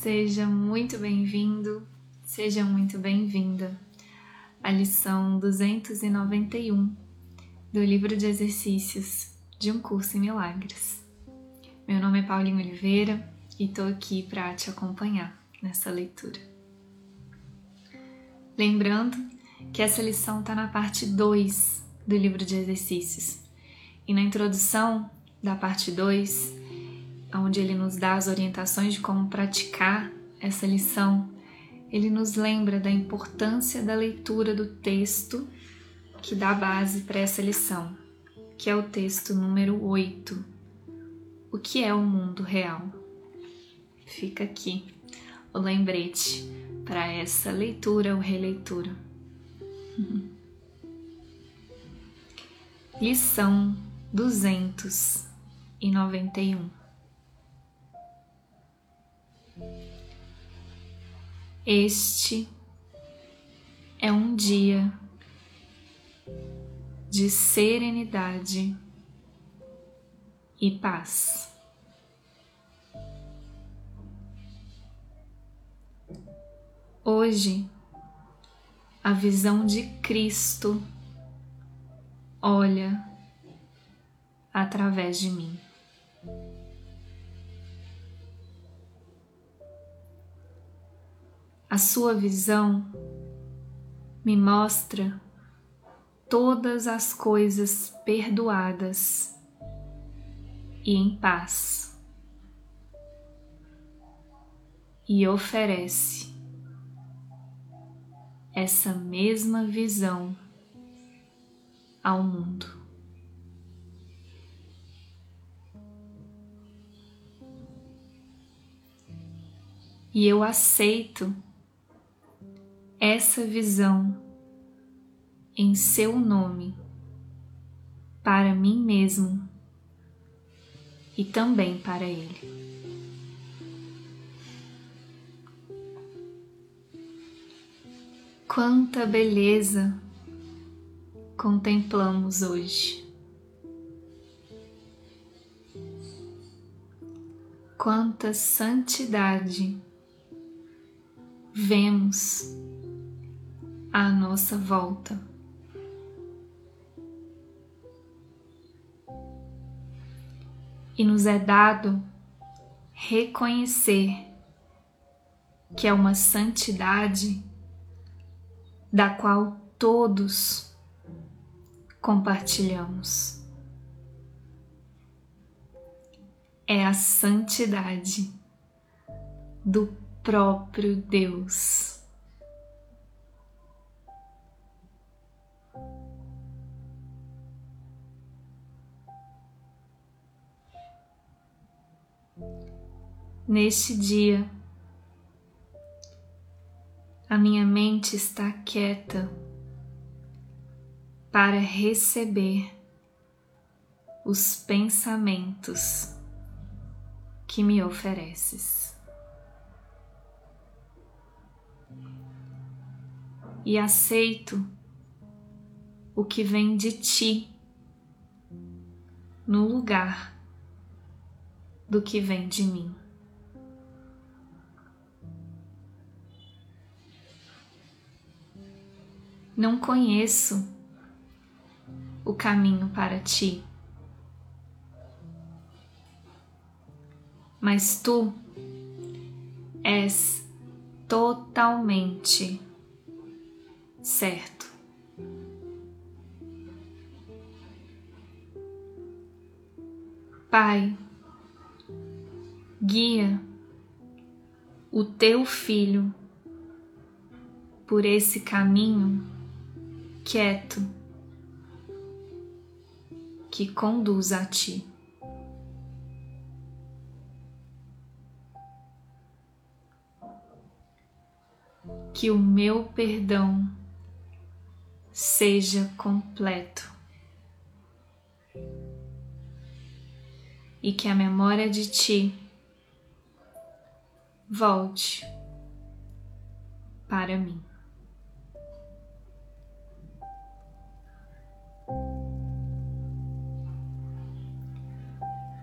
Seja muito bem-vindo, seja muito bem-vinda à lição 291 do livro de exercícios de um curso em milagres. Meu nome é Paulinho Oliveira e estou aqui para te acompanhar nessa leitura. Lembrando que essa lição está na parte 2 do livro de exercícios e na introdução da parte 2 onde ele nos dá as orientações de como praticar essa lição, ele nos lembra da importância da leitura do texto que dá base para essa lição, que é o texto número 8. O que é o mundo real? Fica aqui o lembrete para essa leitura ou releitura. Lição 291 Este é um dia de serenidade e paz. Hoje, a visão de Cristo olha através de mim. A sua visão me mostra todas as coisas perdoadas e em paz, e oferece essa mesma visão ao mundo. E eu aceito essa visão em seu nome para mim mesmo e também para ele. Quanta beleza contemplamos hoje. Quanta santidade vemos à nossa volta. E nos é dado reconhecer que é uma santidade da qual todos compartilhamos. É a santidade do próprio Deus. Neste dia, a minha mente está quieta para receber os pensamentos que me ofereces. E aceito o que vem de ti no lugar do que vem de mim. Não conheço o caminho para ti. Mas tu és totalmente certo. Pai, guia o teu filho por esse caminho quieto que conduz a ti. Que o meu perdão seja completo e que a memória de ti volte para mim.